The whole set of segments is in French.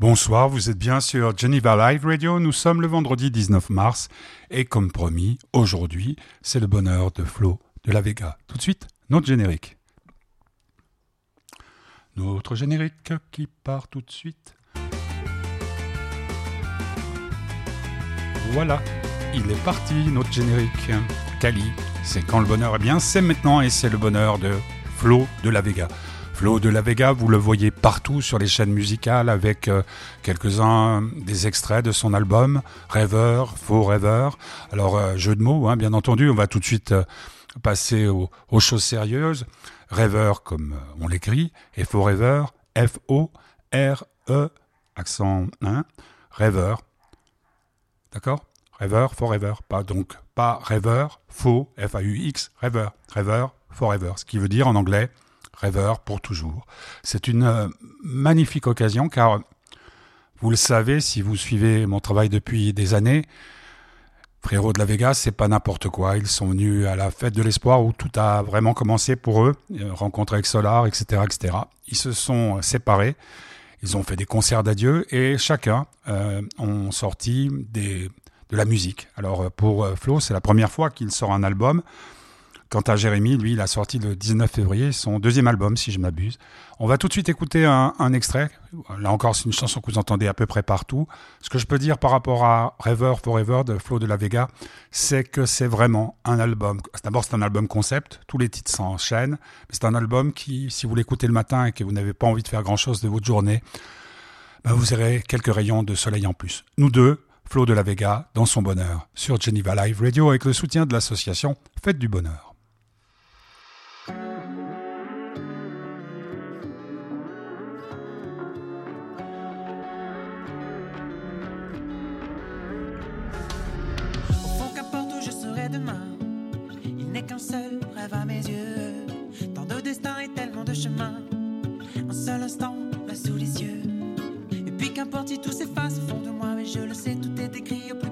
Bonsoir, vous êtes bien sur Geneva Live Radio. Nous sommes le vendredi 19 mars et comme promis, aujourd'hui, c'est le bonheur de Flo de la Vega. Tout de suite, notre générique. Notre générique qui part tout de suite. Voilà, il est parti, notre générique. Cali, c'est quand le bonheur Eh bien, c'est maintenant et c'est le bonheur de Flo de la Vega. Flo de la Vega, vous le voyez partout sur les chaînes musicales avec euh, quelques-uns des extraits de son album Rêveur, Faux Rêveur. Alors, euh, jeu de mots, hein, bien entendu, on va tout de suite euh, passer aux, choses sérieuses. Rêveur, comme on l'écrit, et Faux Rêveur, F-O-R-E, accent 1, hein, Rêveur. D'accord? Rêveur, Forever. Pas donc, pas rêveur, faux, F-A-U-X, rêveur. Rêveur, forever. Ce qui veut dire en anglais rêveur pour toujours. C'est une euh, magnifique occasion car, vous le savez, si vous suivez mon travail depuis des années, Frérot de la Vega, c'est pas n'importe quoi. Ils sont venus à la fête de l'espoir où tout a vraiment commencé pour eux, euh, rencontre avec Solar, etc., etc. Ils se sont séparés, ils ont fait des concerts d'adieu et chacun euh, ont sorti de la musique. Alors pour Flo, c'est la première fois qu'il sort un album. Quant à Jérémy, lui, il a sorti le 19 février son deuxième album, si je m'abuse. On va tout de suite écouter un, extrait. Là encore, c'est une chanson que vous entendez à peu près partout. Ce que je peux dire par rapport à Rêver Forever de Flo de la Vega, c'est que c'est vraiment un album. D'abord, c'est un album concept. Tous les titres s'enchaînent. C'est un album qui, si vous l'écoutez le matin et que vous n'avez pas envie de faire grand chose de votre journée, ben vous aurez quelques rayons de soleil en plus. Nous deux, Flo de la Vega, dans son bonheur, sur Geneva Live Radio avec le soutien de l'association Fête du Bonheur. Un seul instant, là sous les yeux. Et puis qu'importe si tout s'efface au fond de moi, mais je le sais, tout est écrit au plus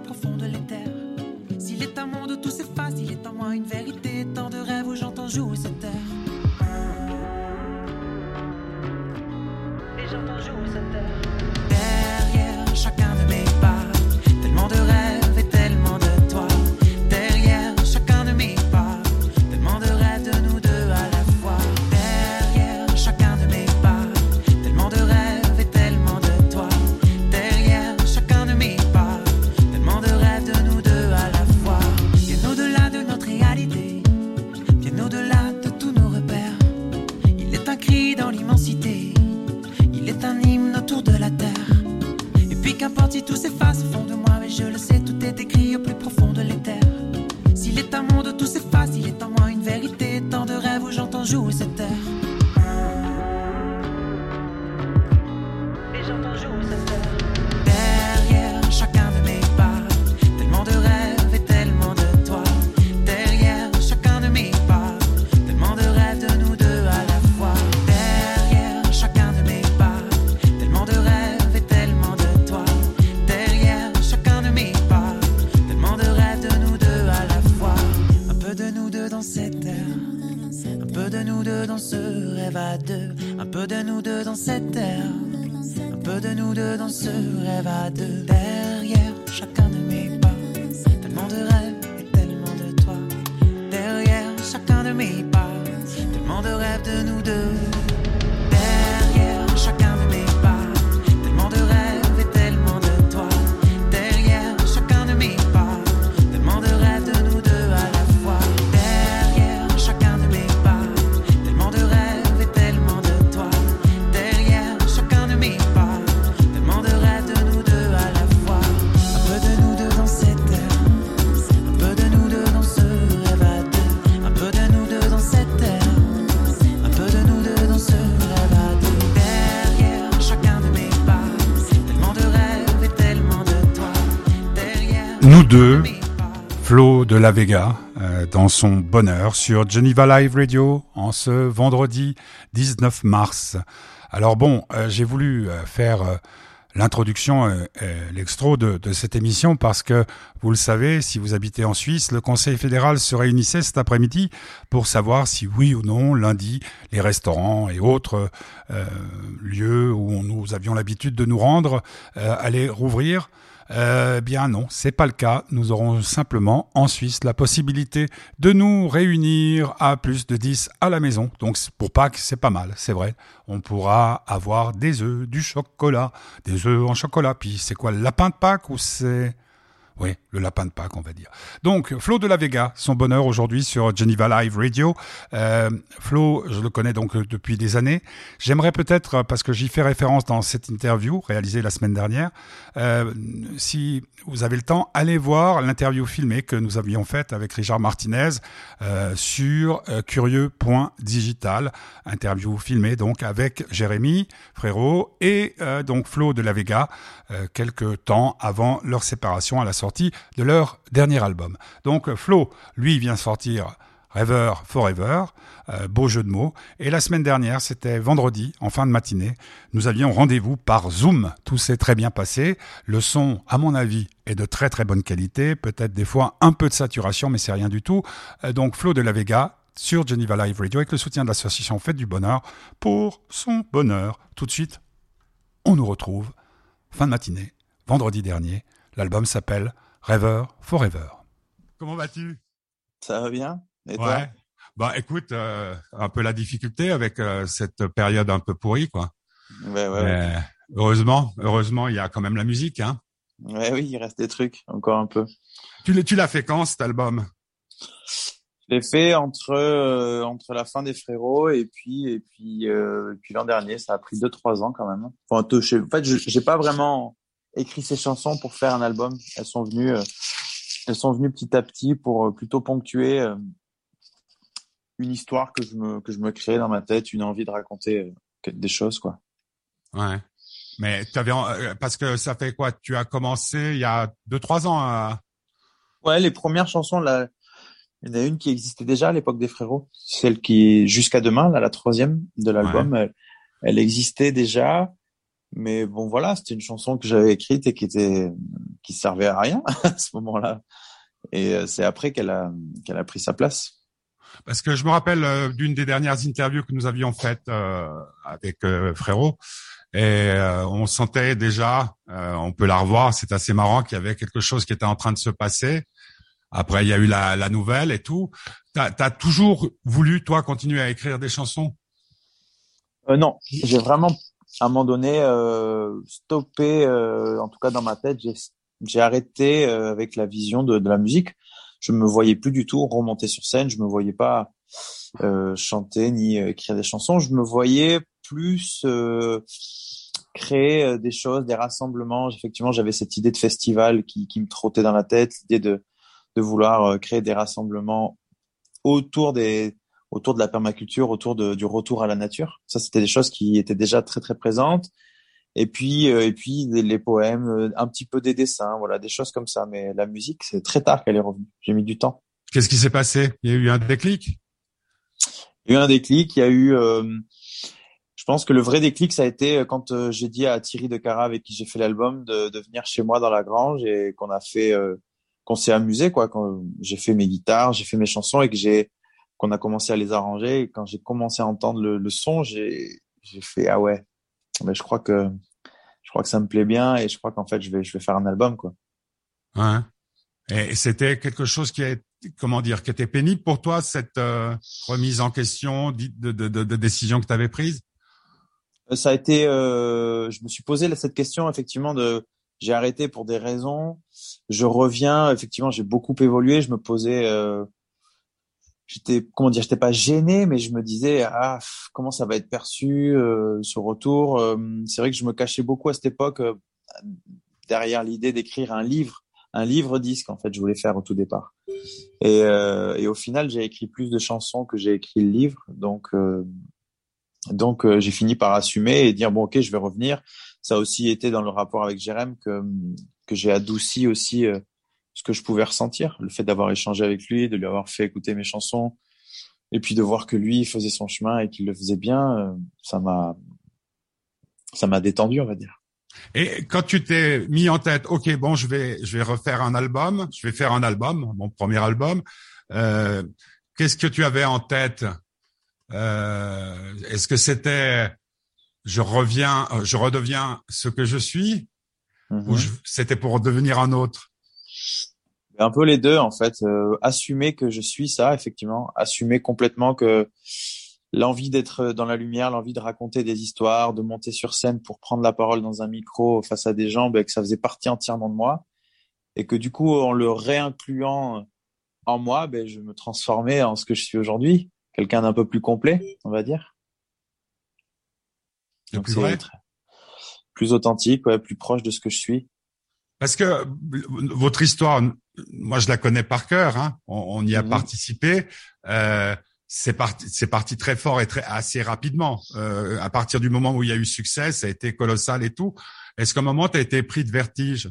Flo de la Vega, euh, dans son bonheur sur Geneva Live Radio en ce vendredi 19 mars. Alors bon, euh, j'ai voulu euh, faire l'introduction, l'extro de, cette émission parce que, vous le savez, si vous habitez en Suisse, le Conseil fédéral se réunissait cet après-midi pour savoir si oui ou non, lundi, les restaurants et autres lieux où nous avions l'habitude de nous rendre allaient rouvrir. Euh, bien non, c'est pas le cas. Nous aurons simplement en Suisse la possibilité de nous réunir à plus de 10 à la maison. Donc pour Pâques, c'est pas mal, c'est vrai. On pourra avoir des œufs, du chocolat, des œufs en chocolat. Puis c'est quoi le lapin de Pâques ou c'est oui, le lapin de Pâques, on va dire. Donc, Flo de la Vega, son bonheur aujourd'hui sur Geneva Live Radio. Euh, Flo, je le connais donc depuis des années. J'aimerais peut-être, parce que j'y fais référence dans cette interview réalisée la semaine dernière, euh, si vous avez le temps, allez voir l'interview filmée que nous avions faite avec Richard Martinez euh, sur euh, curieux.digital. Interview filmée donc avec Jérémy Frérot et donc Flo de la Vega, quelques temps avant leur séparation à la sortie de leur dernier album. Donc Flo, lui, vient sortir Rêver Forever, euh, beau jeu de mots. Et la semaine dernière, c'était vendredi, en fin de matinée, nous avions rendez-vous par Zoom. Tout s'est très bien passé. Le son, à mon avis, est de très très bonne qualité. Peut-être des fois un peu de saturation, mais c'est rien du tout. Euh, donc Flo de la Vega sur Geneva Live Radio avec le soutien de l'association Fête du Bonheur pour son bonheur. Tout de suite, on nous retrouve fin de matinée, vendredi dernier, L'album s'appelle Rêver Forever. Comment vas-tu? Ça va bien Et ouais. bah écoute, euh, un peu la difficulté avec euh, cette période un peu pourrie, quoi. Ouais, ouais, Mais, Heureusement, heureusement, il y a quand même la musique, hein. Ouais, oui, il reste des trucs, encore un peu. Tu, tu l'as fait quand cet album? Je l'ai fait entre euh, entre la fin des frérots et puis et puis euh, puis l'an dernier. Ça a pris deux trois ans quand même. Enfin, en fait, j'ai pas vraiment écrit ces chansons pour faire un album. Elles sont venues, euh, elles sont venues petit à petit pour euh, plutôt ponctuer euh, une histoire que je me que je me créais dans ma tête, une envie de raconter des choses quoi. Ouais. Mais tu avais parce que ça fait quoi? Tu as commencé il y a deux trois ans. À... Ouais, les premières chansons là. Il y en a une qui existait déjà à l'époque des frérots, celle qui jusqu'à demain, là, la troisième de l'album, elle, elle, existait déjà. Mais bon, voilà, c'était une chanson que j'avais écrite et qui était, qui servait à rien à ce moment-là. Et euh, c'est après qu'elle a, qu'elle a pris sa place. Parce que je me rappelle euh, d'une des dernières interviews que nous avions faites euh, avec Frérot, et on sentait déjà, on peut la revoir, c'est assez marrant qu'il y avait quelque chose qui était en train de se passer. Après, il y a eu la, la nouvelle et tout. T'as as toujours voulu, toi, continuer à écrire des chansons? Euh, Non, j'ai vraiment à un moment donné euh, stoppé, euh, en tout cas dans ma tête, j'ai arrêté euh, avec la vision de, de, la musique. Je me voyais plus du tout remonter sur scène. Je me voyais pas euh, chanter ni euh, écrire des chansons. Je me voyais plus euh, créer des choses, des rassemblements. Effectivement, j'avais cette idée de festival qui, qui me trottait dans la tête, l'idée de, de vouloir créer des rassemblements autour des autour de la permaculture, autour de, du retour à la nature. Ça, c'était des choses qui étaient déjà très très présentes. Et puis euh, et puis les poèmes, euh, un petit peu des dessins, voilà, des choses comme ça. Mais la musique, c'est très tard qu'elle est revenue. J'ai mis du temps. Qu'est-ce qui s'est passé? Il y a eu un déclic? Il y a eu un déclic. Il y a eu. Euh, je pense que le vrai déclic, ça a été quand j'ai dit à Thierry de Cara, avec qui j'ai fait l'album, de, de, venir chez moi dans la grange et qu'on a fait, qu'on s'est amusé, quoi. Quand j'ai fait mes guitares, j'ai fait mes chansons et que j'ai qu'on a commencé à les arranger. Et quand j'ai commencé à entendre le, le son, j'ai fait ah ouais, mais je crois que je crois que ça me plaît bien et je crois qu'en fait je vais je vais faire un album quoi. Ouais. Et c'était quelque chose qui est comment dire qui était pénible pour toi cette euh, remise en question de, de, de, de décision que tu avais prise? Euh, ça a été, euh, je me suis posé cette question effectivement de j'ai arrêté pour des raisons. Je reviens effectivement, j'ai beaucoup évolué. Je me posais euh, j'étais comment dire j'étais pas gêné mais je me disais ah comment ça va être perçu euh, ce retour euh, c'est vrai que je me cachais beaucoup à cette époque euh, derrière l'idée d'écrire un livre un livre disque en fait je voulais faire au tout départ. Et, euh, et au final j'ai écrit plus de chansons que j'ai écrit le livre donc donc j'ai fini par assumer et dire bon ok je vais revenir. Ça a aussi été dans le rapport avec Jérém que que j'ai adouci aussi ce que je pouvais ressentir, le fait d'avoir échangé avec lui, de lui avoir fait écouter mes chansons, et puis de voir que lui faisait son chemin et qu'il le faisait bien, euh, ça m'a ça m'a détendu, on va dire. Et quand tu t'es mis en tête, ok, bon, je vais, je vais refaire un album, je vais faire un album, mon premier album. Euh, Qu'est-ce que tu avais en tête? Euh, Est-ce que c'était, je reviens, je redeviens ce que je suis, ou Mhm. c'était pour devenir un autre? Un peu les deux en fait. Euh, assumer que je suis ça, effectivement. Assumer complètement que l'envie d'être dans la lumière, l'envie de raconter des histoires, de monter sur scène pour prendre la parole dans un micro face à des gens, ben, que ça faisait partie entièrement de moi. Et que du coup, en le réincluant en moi, ben, je me transformais en ce que je suis aujourd'hui. Quelqu'un d'un peu plus complet, on va dire. Le Donc, plus vrai? Plus authentique, ouais, plus proche de ce que je suis. Parce que votre histoire, moi je la connais par cœur. Hein. On, on y a Mhm. participé. Euh, c'est parti, c'est parti très fort et très assez rapidement. Euh, à partir du moment où il y a eu succès, ça a été colossal et tout. Est-ce qu'à un moment tu as été pris de vertige?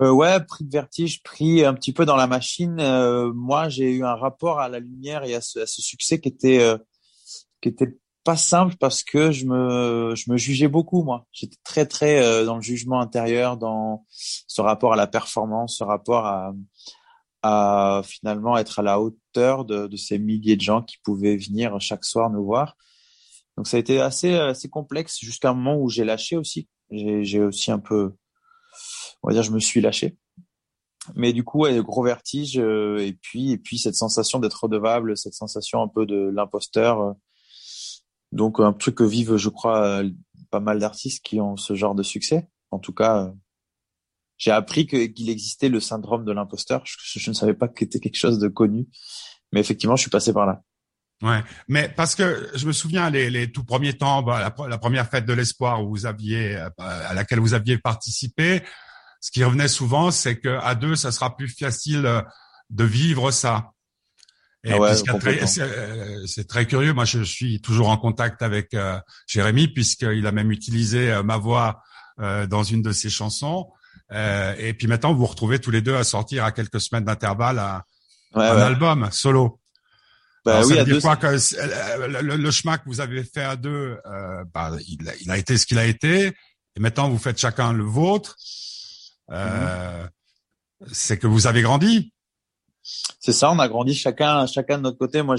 Euh, ouais, pris de vertige, pris un petit peu dans la machine. Euh, moi, j'ai eu un rapport à la lumière et à ce, à ce succès qui était euh, qui était pas simple parce que je me je me jugeais beaucoup moi. J'étais très très euh, dans le jugement intérieur, dans ce rapport à la performance, ce rapport à à finalement être à la hauteur de, de ces milliers de gens qui pouvaient venir chaque soir nous voir. Donc ça a été assez assez complexe jusqu'à un moment où j'ai lâché aussi. J'ai aussi un peu on va dire je me suis lâché mais du coup ouais, gros vertige euh, et puis et puis cette sensation d'être redevable cette sensation un peu de l'imposteur euh. Donc un truc que vivent je crois euh, pas mal d'artistes qui ont ce genre de succès. En tout cas euh, j'ai appris qu'il existait le syndrome de l'imposteur. Je, ne savais pas que c'était quelque chose de connu. Mais effectivement je suis passé par là. Ouais, mais parce que je me souviens les, tout premiers temps, bah, la, la première fête de l'espoir où vous aviez euh, à laquelle vous aviez participé, ce qui revenait souvent, c'est que à deux, ça sera plus facile de vivre ça. Et Ah ouais, c'est euh, c'est très curieux. Moi, je suis toujours en contact avec euh, Jérémy puisqu'il a même utilisé euh, ma voix euh, dans une de ses chansons. Et puis maintenant, vous vous retrouvez tous les deux à sortir à quelques semaines d'intervalle un, ouais, un ouais. album solo. Bah Alors, oui ça veut dire quoi que le, chemin que vous avez fait à deux, bah, il, a- il a été ce qu'il a été, et maintenant vous faites chacun le vôtre. Euh, C'est que vous avez grandi. C'est ça, on a grandi chacun, chacun de notre côté. Moi,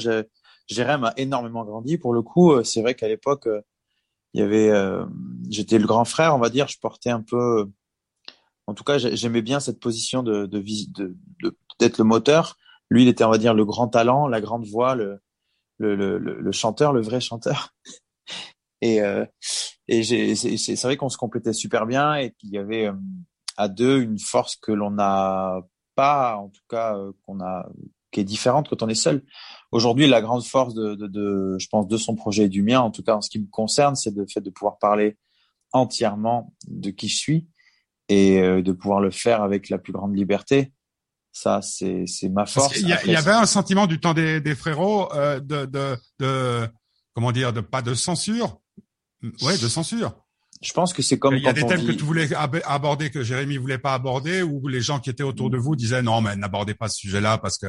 Jérém a énormément grandi. Pour le coup, euh, c'est vrai qu'à l'époque, euh, il avait, euh, j'étais le grand frère, on va dire. Je portais un peu, en tout cas, j'ai- j'aimais bien cette position de, d'être le moteur. Lui, il était, on va dire, le grand talent, la grande voix, le, le, le, chanteur, le vrai chanteur. Et, et c'est, vrai qu'on se complétait super bien et qu'il y avait à deux une force que l'on n'a pas, en tout cas, euh, qu'on a, qui est différente quand on est seul. Aujourd'hui, la grande force de, de, de, je pense, de son projet et du mien, en tout cas en ce qui me concerne, c'est le fait de pouvoir parler entièrement de qui je suis et euh, de pouvoir le faire avec la plus grande liberté. Ça, c'est, c'est ma force. y, il y avait un sentiment du temps des, des frérots euh, de, de, de, comment dire, de pas de censure. Ouais, de censure. Je pense que c'est comme Il y a des thèmes que tu voulais ab- aborder que Jérémy voulait pas aborder, ou les gens qui étaient autour de vous disaient non, mais n'abordez pas ce sujet-là parce que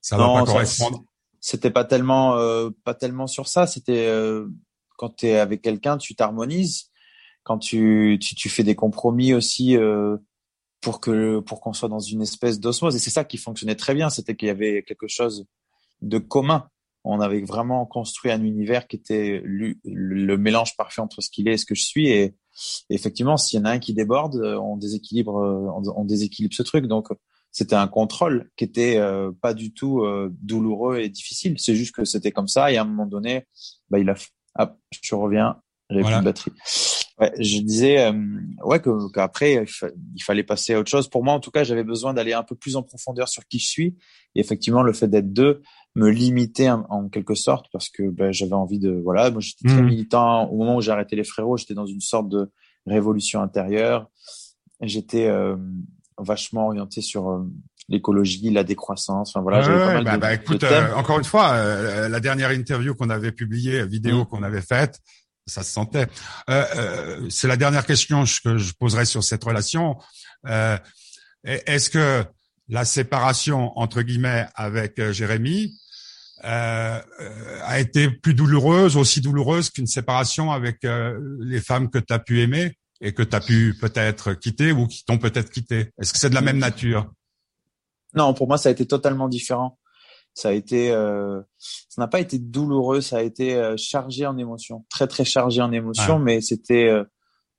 ça va Non, pas ça- correspondre. c'était pas tellement euh, pas tellement sur ça. C'était euh, quand tu es avec quelqu'un tu t'harmonises. Quand tu, tu tu fais des compromis aussi euh, pour que pour qu'on soit dans une espèce d'osmose. Et c'est ça qui fonctionnait très bien. C'était qu'il y avait quelque chose de commun on avait vraiment construit un univers qui était le mélange parfait entre ce qu'il est et ce que je suis et effectivement s'il y en a un qui déborde euh, on déséquilibre euh, on, déséquilibre ce truc donc c'était un contrôle qui était euh, pas du tout euh, douloureux et difficile. C'est juste que c'était comme ça et à un moment donné, bah il a, hop, je reviens, j'avais Voilà. plus de batterie. Ouais, je disais, euh, ouais, que qu'après il, fa- il fallait passer à autre chose. Pour moi, en tout cas, j'avais besoin d'aller un peu plus en profondeur sur qui je suis. Et effectivement, le fait d'être deux me limitait en, en quelque sorte parce que ben, j'avais envie de, voilà, moi j'étais très Mhm. militant. Au moment où j'ai arrêté les frérots, j'étais dans une sorte de révolution intérieure. J'étais euh, vachement orienté sur euh, l'écologie, la décroissance. Enfin voilà, Ouais, j'avais pas mal bah, de, bah, de écoute, thèmes. euh, encore une fois, euh, la dernière interview qu'on avait publiée, vidéo Mm. qu'on avait faite, ça se sentait. Euh, euh, c'est la dernière question que je poserai sur cette relation. Euh, Est-ce que la séparation entre guillemets avec euh, Jérémy euh, a été plus douloureuse, aussi douloureuse qu'une séparation avec les femmes que tu as pu aimer et que tu as pu peut-être quitter ou qui t'ont peut-être quitté. Est-ce que c'est de la même nature? Non, pour moi, ça a été totalement différent. Ça a été, euh, ça n'a pas été douloureux, ça a été euh, chargé en émotions, très très chargé en émotions, mais c'était euh,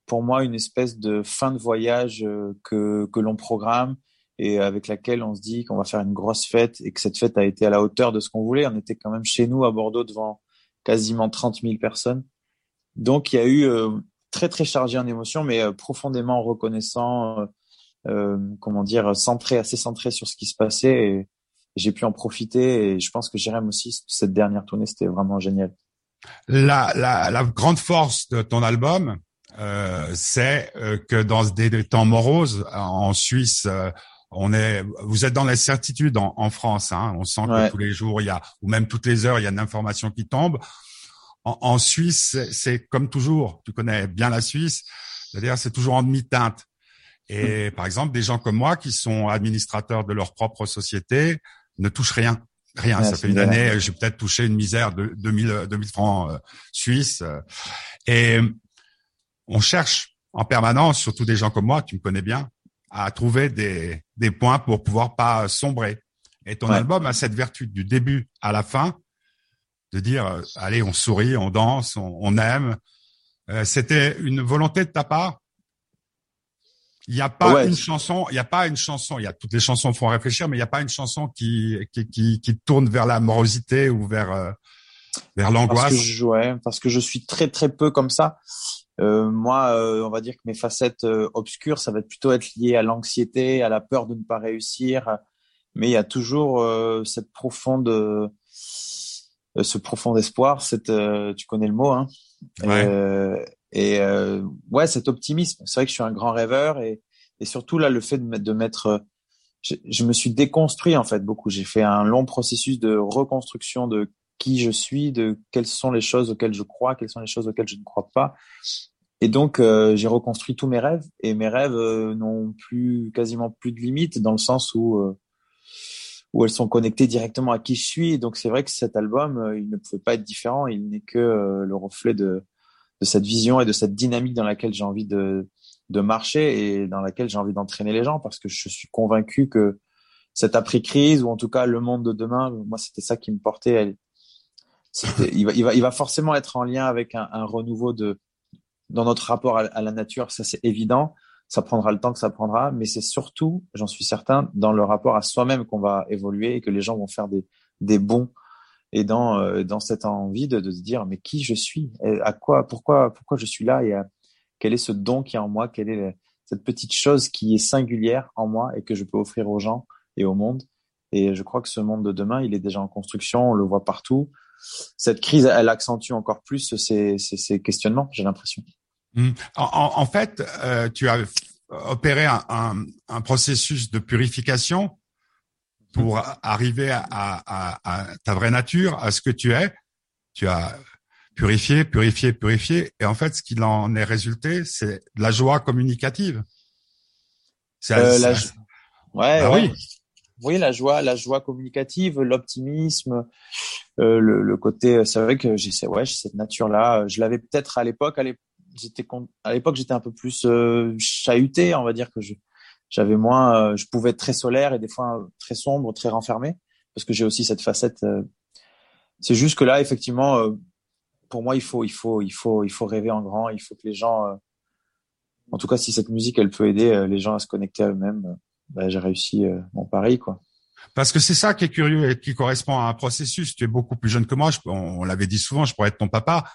pour moi une espèce de fin de voyage euh, que que l'on programme et avec laquelle on se dit qu'on va faire une grosse fête et que cette fête a été à la hauteur de ce qu'on voulait. On était quand même chez nous à Bordeaux devant quasiment 30 000 personnes. Donc il y a eu très très chargé en émotions, mais profondément reconnaissant, comment dire, centré, assez centré sur ce qui se passait. Et, j'ai pu en profiter et je pense que Jérém aussi, cette dernière tournée, c'était vraiment génial. La, la, la, grande force de ton album, euh, c'est euh, que dans des, temps moroses, en Suisse, euh, on est, vous êtes dans l'incertitude en, en France. Hein, on sent que tous les jours, il y a, ou même toutes les heures, il y a une information qui tombe. En, en Suisse, c'est comme toujours. Tu connais bien la Suisse. C'est-à-dire, c'est toujours en demi-teinte. Et par exemple, des gens comme moi qui sont administrateurs de leur propre société, ne touche rien. Rien. ça fait une année, j'ai peut-être touché une misère de 2000, 2000 francs euh, suisses. Et on cherche en permanence, surtout des gens comme moi, tu me connais bien, à trouver des, des points pour pouvoir pas sombrer. Et ton album a cette vertu du début à la fin de dire, euh, allez, on sourit, on danse, on, on aime. C'était une volonté de ta part? Il n'y a pas une chanson, il n'y a pas une chanson, il y a toutes les chansons font réfléchir, mais il n'y a pas une chanson qui, qui, qui, qui tourne vers la morosité ou vers, euh, vers l'angoisse. Parce que je, ouais, parce que je suis très très peu comme ça. Euh, moi, euh, on va dire que mes facettes euh, obscures, ça va plutôt être lié à l'anxiété, à la peur de ne pas réussir. Mais il y a toujours euh, cette profonde, ce profond espoir. Cette, tu connais le mot, hein ouais. Et euh, ouais, cet optimisme. C'est vrai que je suis un grand rêveur et, et surtout là, le fait de mettre, de mettre je, je, me suis déconstruit en fait beaucoup. J'ai fait un long processus de reconstruction de qui je suis, de quelles sont les choses auxquelles je crois, quelles sont les choses auxquelles je ne crois pas. Et donc euh, j'ai reconstruit tous mes rêves et mes rêves euh, n'ont plus quasiment plus de limites dans le sens où euh, où elles sont connectées directement à qui je suis. Donc c'est vrai que cet album, euh, il ne pouvait pas être différent. Il n'est que le reflet de de cette vision et de cette dynamique dans laquelle j'ai envie de, de marcher et dans laquelle j'ai envie d'entraîner les gens parce que je suis convaincu que cette après-crise ou en tout cas le monde de demain, moi c'était ça qui me portait. Il, va, il, va, il va forcément être en lien avec un, renouveau de dans notre rapport à, la nature, ça c'est évident. Ça prendra le temps que ça prendra, mais c'est surtout, j'en suis certain, dans le rapport à soi-même qu'on va évoluer et que les gens vont faire des, des bons et dans euh, dans cette envie de, de, se dire mais qui je suis, à quoi, pourquoi pourquoi je suis là? Et quel est ce don qui est en moi, quelle est cette petite chose qui est singulière en moi et que je peux offrir aux gens et au monde? Et je crois que ce monde de demain, il est déjà en construction, on le voit partout. Cette crise, elle accentue encore plus ces, ces, ces questionnements, j'ai l'impression. Mmh. En, en, fait, euh, tu as opéré un, un, un, processus de purification pour arriver à, à, à, ta vraie nature, à ce que tu es. Tu as purifié, purifié, purifié. Et en fait, ce qu'il en est résulté, c'est la joie communicative. Euh, la... Ouais, bah oui. Oui, la joie, la joie communicative, l'optimisme, euh, le, le, côté. C'est vrai que j'ai, ouais, cette nature-là. Je l'avais peut-être à l'époque. À l'époque, j'étais un peu plus euh, chahuté, on va dire que j'avais moins, euh, je pouvais être très solaire et des fois très sombre, très renfermé, parce que j'ai aussi cette facette. Euh, c'est juste que là, effectivement, euh, pour moi, il faut, il faut, il faut, il faut rêver en grand. Il faut que les gens, en tout cas, si cette musique, elle peut aider les gens à se connecter à eux-mêmes, bah, j'ai réussi mon pari, quoi. Parce que c'est ça qui est curieux et qui correspond à un processus. Tu es beaucoup plus jeune que moi. on, l'avait dit souvent, je pourrais être ton papa.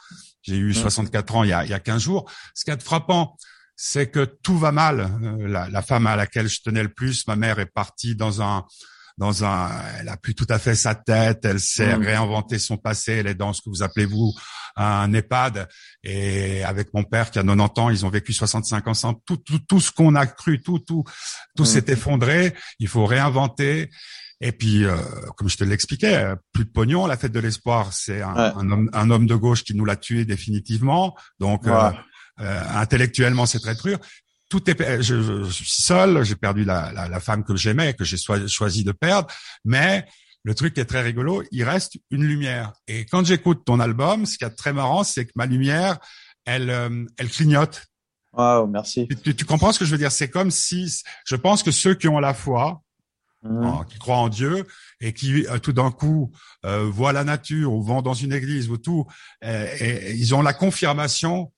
J'ai eu 64 mmh. ans il y a, il y a 15 jours. Ce qui est frappant, c'est que tout va mal. Euh, la, la, femme à laquelle je tenais le plus, ma mère est partie dans un dans un, elle a plus tout à fait sa tête, elle s'est mmh. réinventé son passé, elle est dans ce que vous appelez vous un EHPAD. Et avec mon père qui a 90 ans, ils ont vécu 65 ans ensemble. Tout, tout, tout ce qu'on a cru, tout, tout, tout mmh. s'est effondré. Il faut réinventer. Et puis, euh, comme je te l'expliquais, plus de pognon. La fête de l'espoir, c'est un, un, homme, un, homme, de gauche qui nous l'a tué définitivement. Donc, euh, euh, intellectuellement, c'est très dur. Tout est, je, je suis seul, j'ai perdu la, la, la, femme que j'aimais, que j'ai choisi de perdre, mais le truc est très rigolo, il reste une lumière. Et quand j'écoute ton album, ce qui est très marrant, c'est que ma lumière, elle, euh, elle clignote. Wow, merci. Tu, tu, comprends ce que je veux dire? C'est comme si, je pense que ceux qui ont la foi, mmh. qui croient en Dieu et qui euh, tout d'un coup euh, voient la nature ou vont dans une église ou tout, et, ils ont la confirmation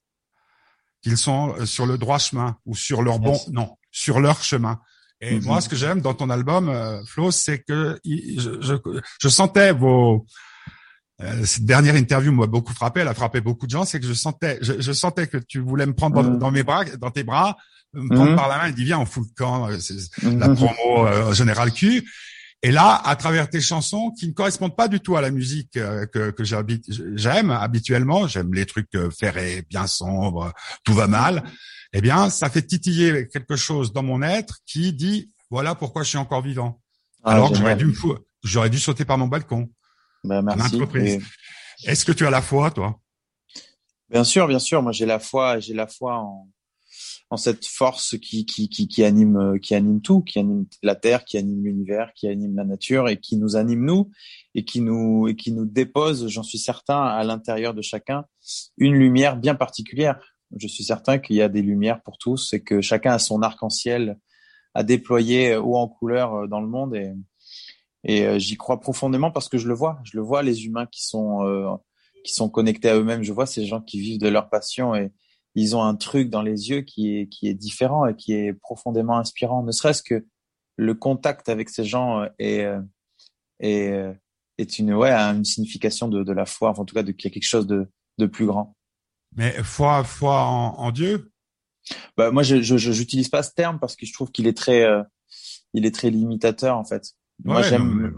qu'ils sont euh, sur le droit chemin ou sur leur bon, non, sur leur chemin. Et mm-hmm. moi, ce que j'aime dans ton album, euh, Flo, c'est que je, je, je, sentais vos euh, cette dernière interview m'a beaucoup frappé, elle a frappé beaucoup de gens, c'est que je sentais, je, je, sentais que tu voulais me prendre dans, mm. mes bras, dans tes bras, me prendre mm-hmm. par la main et dire viens, on fout le camp, c'est la mm-hmm. promo euh, Général Q. Et là, à travers tes chansons qui ne correspondent pas du tout à la musique euh, que, que j'aime habituellement, j'aime les trucs euh, ferrés, bien sombres, tout va mal, eh bien, ça fait titiller quelque chose dans mon être qui dit, voilà pourquoi je suis encore vivant. Ah, Alors que j'aurais dû, j'aurais dû sauter par mon balcon. Ben, merci. Est-ce que tu as la foi, toi? Bien sûr, bien sûr. Moi, j'ai la foi, j'ai la foi en, en cette force qui, qui, qui, qui, anime, qui anime tout, qui anime la Terre, qui anime l'univers, qui anime la nature et qui nous anime nous et qui nous, et qui nous dépose, j'en suis certain, à l'intérieur de chacun, une lumière bien particulière. Je suis certain qu'il y a des lumières pour tous et que chacun a son arc-en-ciel à déployer haut en couleur euh, dans le monde et, et euh, j'y crois profondément parce que je le vois. Je le vois, les humains qui sont, euh, qui sont connectés à eux-mêmes. Je vois ces gens qui vivent de leur passion et, ils ont un truc dans les yeux qui est, qui est différent et qui est profondément inspirant. Ne serait-ce que le contact avec ces gens euh, est, euh, est, euh, est une, ouais, une signification de, de la foi, enfin, en tout cas, de, qu'il y a quelque chose de, de plus grand. Mais foi, foi en, en Dieu? Bah, Moi, je j'utilise pas ce terme parce que je trouve qu'il est très, il est très limitateur, en fait. moi, j'aime,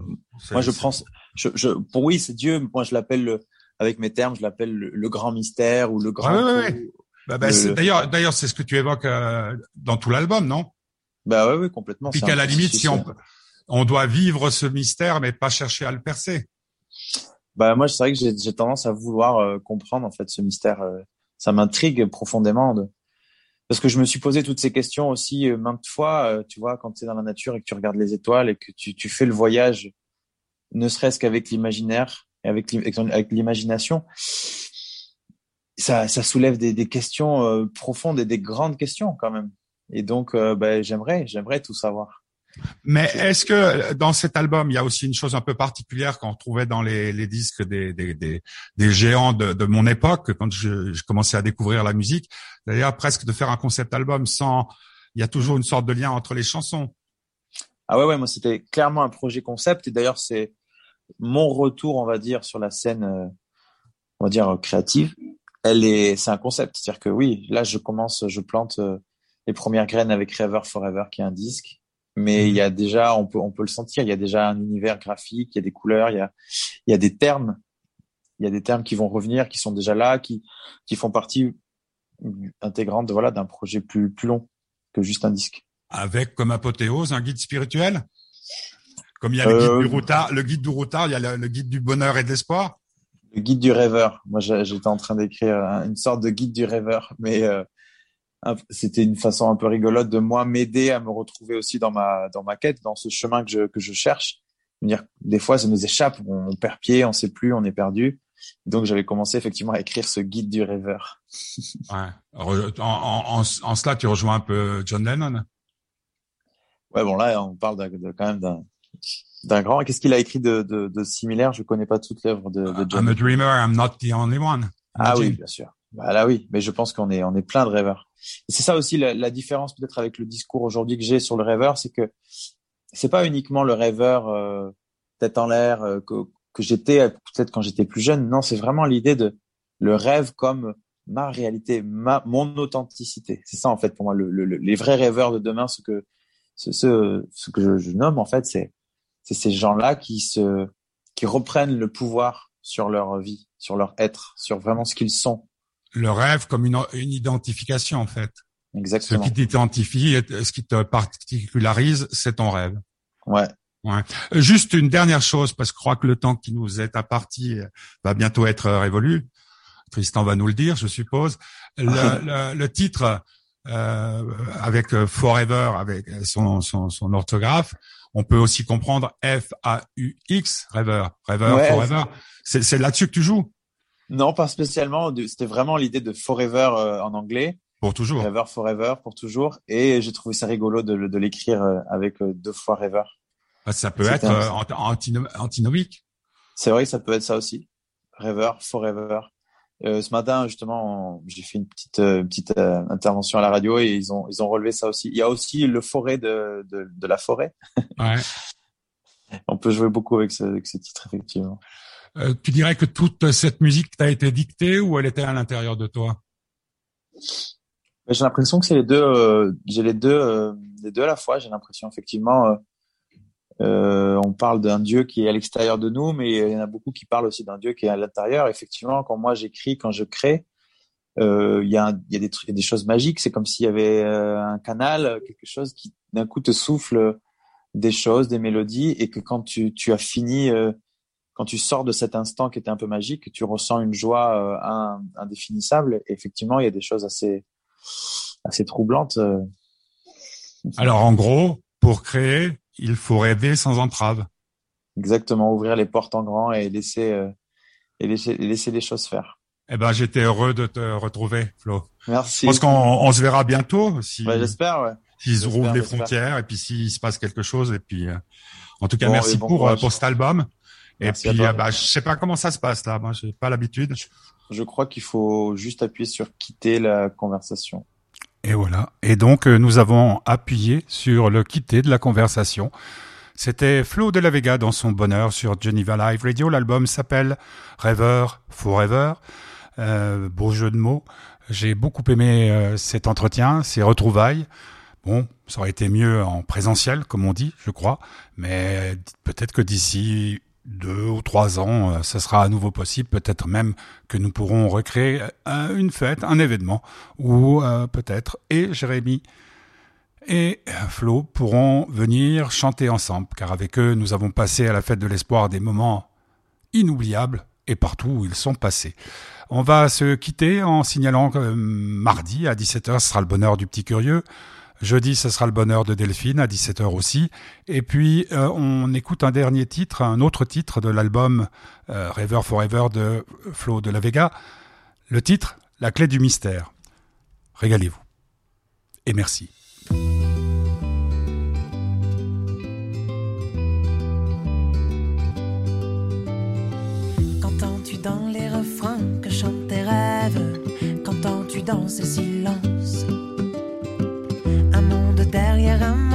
moi, je prends, je, je, pour oui, c'est Dieu. Moi, je l'appelle avec mes termes, je l'appelle le, grand mystère ou le grand. Bah, bah, d'ailleurs, d'ailleurs, c'est ce que tu évoques euh, dans tout l'album, non? Bah oui, oui, complètement. Puis qu'à la limite, si on, on doit vivre ce mystère, mais pas chercher à le percer. Bah moi, c'est vrai que j'ai tendance à vouloir euh, comprendre en fait ce mystère. Euh, ça m'intrigue profondément, de... parce que je me suis posé toutes ces questions aussi maintes fois. tu vois, quand tu es dans la nature et que tu regardes les étoiles et que tu, tu fais le voyage, ne serait-ce qu'avec l'imaginaire avec l'imagination ça, ça soulève des, des questions euh, profondes et des grandes questions quand même. Et donc, euh, ben, j'aimerais, j'aimerais tout savoir. Mais est-ce que dans cet album, il y a aussi une chose un peu particulière qu'on trouvait dans les, les disques des, des, des, des géants de, de, mon époque, quand je, je, commençais à découvrir la musique, d'ailleurs presque de faire un concept album sans, il y a toujours une sorte de lien entre les chansons. Ah ouais, ouais, moi c'était clairement un projet concept et d'ailleurs c'est mon retour, on va dire, sur la scène, euh, on va dire créative elle est, c'est un concept. C'est-à-dire que oui, là, je commence, je plante euh, les premières graines avec River Forever, qui est un disque. Mais il y a déjà, on peut, on peut le sentir, il y a déjà un univers graphique, il y a des couleurs, il y a, il y a des termes, il y a des termes qui vont revenir, qui sont déjà là, qui, qui font partie intégrante, voilà, d'un projet plus, plus long que juste un disque. Avec comme apothéose un guide spirituel? Comme il y a le guide euh, du routard, le guide du routard, il y a le guide du bonheur et de l'espoir? Le guide du rêveur. Moi, j'étais en train d'écrire une sorte de guide du rêveur, mais euh, c'était une façon un peu rigolote de moi m'aider à me retrouver aussi dans ma dans ma quête, dans ce chemin que je que je cherche. Dire, des fois, ça nous échappe, on, perd pied, on sait plus, on est perdu. Donc, j'avais commencé effectivement à écrire ce guide du rêveur. ouais. En, en, en, cela, tu rejoins un peu John Lennon? Ouais, bon là, on parle de quand même d'un d'un grand. Qu'est-ce qu'il a écrit de, de, de similaire? Je connais pas toute l'œuvre de, de John. I'm a dreamer, I'm not the only one. Ah oui, bien sûr. Bah là oui, mais je pense qu'on est on est plein de rêveurs. C'est ça aussi la, la différence peut-être avec le discours aujourd'hui que j'ai sur le rêveur, c'est que c'est pas uniquement le rêveur euh, tête en l'air euh, que, que j'étais peut-être quand j'étais plus jeune. Non, c'est vraiment l'idée de le rêve comme ma réalité, ma mon authenticité. C'est ça en fait pour moi le, le, les vrais rêveurs de demain, ce que ce, ce, ce que je, je nomme en fait, c'est c'est ces gens-là qui se, qui reprennent le pouvoir sur leur vie, sur leur être, sur vraiment ce qu'ils sont. Le rêve comme une, une identification en fait. Exactement. Ce qui t'identifie, ce qui te particularise, c'est ton rêve. Ouais. Ouais. Juste une dernière chose, parce que je crois que le temps qui nous est imparti va bientôt être révolu. Tristan va nous le dire, je suppose. Le, le, le titre euh, avec Forever, avec son, son, son orthographe, On peut aussi comprendre F-A-U-X, rêveur, rêveur, Ouais. forever. C'est là-dessus que tu joues, Non, pas spécialement. C'était vraiment l'idée de Forever euh, en anglais. pour toujours. Forever, Forever pour toujours. Et j'ai trouvé ça rigolo de, l'écrire euh, avec euh, deux fois Rêver. Ah, Ça peut être euh, antinomique. C'est vrai que ça peut être ça aussi. Rêver, Forever. Euh, ce matin, justement, j'ai fait une petite, euh, petite euh, intervention à la radio et ils ont, ils ont relevé ça aussi. Il y a aussi le forêt de, de, de la forêt. Ouais. On peut jouer beaucoup avec ce, avec ce titre, effectivement. Euh, tu dirais que toute cette musique t'a été dictée ou elle était à l'intérieur de toi? J'ai l'impression que c'est les deux, euh, j'ai les deux, euh, les deux à la fois. J'ai l'impression, effectivement, euh, on parle d'un Dieu qui est à l'extérieur de nous, mais il y en a beaucoup qui parlent aussi d'un Dieu qui est à l'intérieur. Effectivement, quand moi j'écris, quand je crée, euh, il y a, il y a des choses magiques. C'est comme s'il y avait euh, un canal, quelque chose qui d'un coup te souffle des choses, des mélodies, et que quand tu, tu as fini, euh, quand tu sors de cet instant qui était un peu magique, tu ressens une joie euh, in- indéfinissable. Effectivement, il y a des choses assez assez troublantes. Alors en gros, pour créer, il faut rêver sans entrave. Exactement, ouvrir les portes en grand et laisser euh, et laisser, laisser les choses faire. Eh ben, j'étais heureux de te retrouver, Flo. Merci. pense qu'on on se verra bientôt si Bah, j'espère, ouais. s'ils les frontières et puis s'il se passe quelque chose et puis euh, en tout cas Bon, merci bon pour euh, courage. pour cet album. Merci et puis euh, bah je sais pas comment ça se passe là, moi j'ai pas l'habitude. Je crois qu'il faut juste appuyer sur quitter la conversation. Et voilà. Et donc, euh, nous avons appuyé sur le quitter de la conversation. C'était Flo de la Vega dans son bonheur sur Geneva Live Radio. L'album s'appelle Rêveur Forever. Euh, beau jeu de mots. J'ai beaucoup aimé euh, cet entretien, ces retrouvailles. Bon, ça aurait été mieux en présentiel, comme on dit, je crois. Mais peut-être que d'ici deux ou trois ans, euh, ce sera à nouveau possible. Peut-être même que nous pourrons recréer euh, une fête, un événement où euh, peut-être et Jérémy et Flo pourront venir chanter ensemble, car avec eux, nous avons passé à la fête de l'espoir des moments inoubliables et partout où ils sont passés. On va se quitter en signalant que mardi à 17h, ce sera le bonheur du petit curieux. Jeudi, ce sera le bonheur de Delphine à 17h aussi. Et puis, euh, on écoute un dernier titre, un autre titre de l'album euh, Rêveur Forever de Flo de la Vega. Le titre, La clé du mystère. Régalez-vous. Et merci. Qu'entends-tu dans tes rêves? Qu'entends-tu dans ce silence derrière un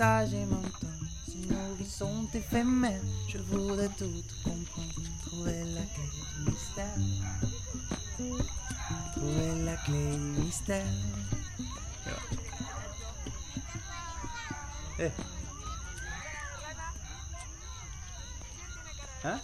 est montant. Si nos vies sont éphémères, je voudrais tout comprendre. Trouver la clé du mystère. Trouver la clé du mystère. Eh. Hein?